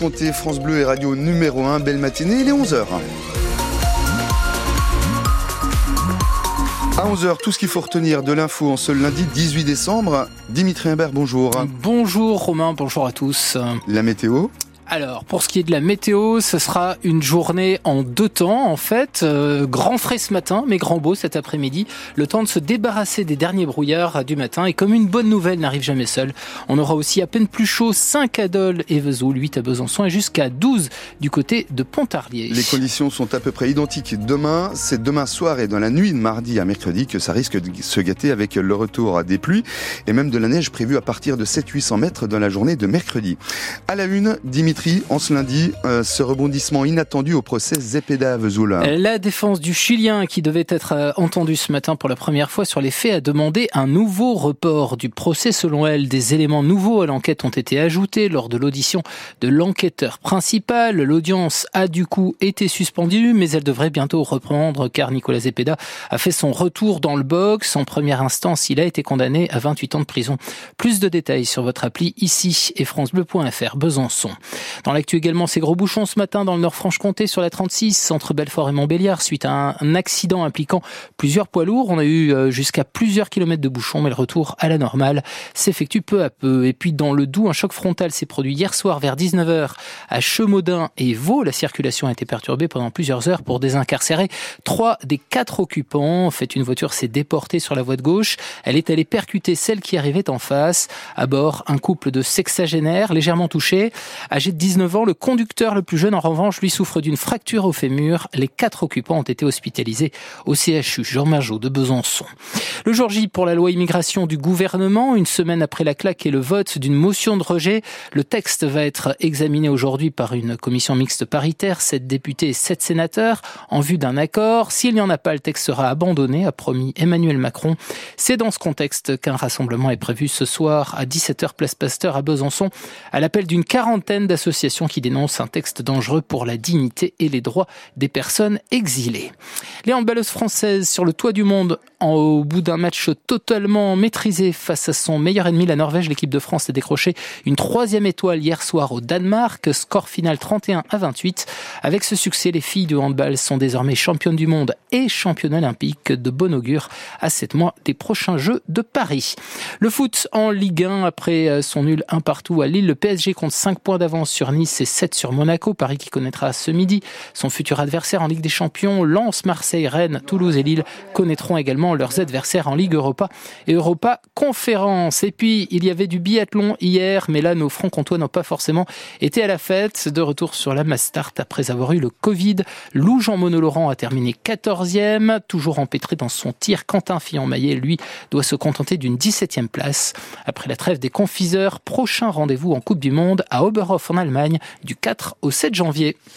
Franche-Comté, France Bleu et Radio numéro 1. Belle matinée, il est 11h. À 11h, tout ce qu'il faut retenir de l'info en ce lundi 18 décembre. Dimitri Imbert, bonjour. Bonjour Romain, bonjour à tous. La météo alors, pour ce qui est de la météo, ce sera une journée en deux temps, en fait. Euh, grand frais ce matin, mais grand beau cet après-midi. Le temps de se débarrasser des derniers brouillards du matin. Et comme une bonne nouvelle n'arrive jamais seule, on aura aussi à peine plus chaud 5 à Dole et Vesoul, 8 à Besançon et jusqu'à 12 du côté de Pontarlier. Les conditions sont à peu près identiques. Demain, c'est demain soir et dans la nuit de mardi à mercredi que ça risque de se gâter avec le retour des pluies et même de la neige prévue à partir de 700-800 mètres dans la journée de mercredi. À la une, Dimitri en ce lundi, euh, ce rebondissement inattendu au procès Zepeda. La défense du Chilien, qui devait être euh, entendue ce matin pour la première fois sur les faits, a demandé un nouveau report du procès. Selon elle, des éléments nouveaux à l'enquête ont été ajoutés lors de l'audition de l'enquêteur principal. L'audience a du coup été suspendue, mais elle devrait bientôt reprendre car Nicolas Zepeda a fait son retour dans le box. En première instance, il a été condamné à 28 ans de prison. Plus de détails sur votre appli ici et francebleu.fr Besançon. Dans l'actu également, ces gros bouchons ce matin dans le Nord-Franche-Comté sur la 36 entre Belfort et Montbéliard suite à un accident impliquant plusieurs poids lourds. On a eu euh, jusqu'à plusieurs kilomètres de bouchons, mais le retour à la normale s'effectue peu à peu. Et puis dans le Doubs, un choc frontal s'est produit hier soir vers 19h à Chemaudin et Vaux. La circulation a été perturbée pendant plusieurs heures pour désincarcérer trois des quatre occupants. En fait, une voiture s'est déportée sur la voie de gauche. Elle est allée percuter celle qui arrivait en face. À bord, un couple de sexagénaires légèrement touchés, âgés de 19 ans. Le conducteur le plus jeune, en revanche, lui souffre d'une fracture au fémur. Les quatre occupants ont été hospitalisés au CHU Jean Majot de Besançon. Le jour J pour la loi immigration du gouvernement, une semaine après la claque et le vote d'une motion de rejet, le texte va être examiné aujourd'hui par une commission mixte paritaire, sept députés et sept sénateurs, en vue d'un accord. S'il n'y en a pas, le texte sera abandonné, a promis Emmanuel Macron. C'est dans ce contexte qu'un rassemblement est prévu ce soir à 17h place Pasteur à Besançon, à l'appel d'une quarantaine d'associations qui dénoncent un texte dangereux pour la dignité et les droits des personnes exilées. Les handballeuses françaises sur le toit du monde au bout d'un match totalement maîtrisé face à son meilleur ennemi, la Norvège, l'équipe de France a décroché une troisième étoile hier soir au Danemark, score final 31 à 28. Avec ce succès, les filles du handball sont désormais championnes du monde et championnes olympiques de bon augure à sept mois des prochains Jeux de Paris. Le foot en Ligue 1 après son nul un partout à Lille, le PSG compte 5 points d'avance sur Nice et 7 sur Monaco. Paris qui connaîtra ce midi son futur adversaire en Ligue des Champions. Lens, Marseille, Rennes, Toulouse et Lille connaîtront également leurs adversaires en Ligue Europa et Europa Conférence. Et puis, il y avait du biathlon hier, mais là, nos francs-comtois n'ont pas forcément été à la fête. De retour sur la Mastart après avoir eu le Covid, Lou Jean Monod-Laurent a terminé 14e, toujours empêtré dans son tir. Quentin Fillon-Maillet, lui, doit se contenter d'une 17e place. Après la trêve des confiseurs, prochain rendez-vous en Coupe du Monde à Oberhof Allemagne du 4 au 7 janvier.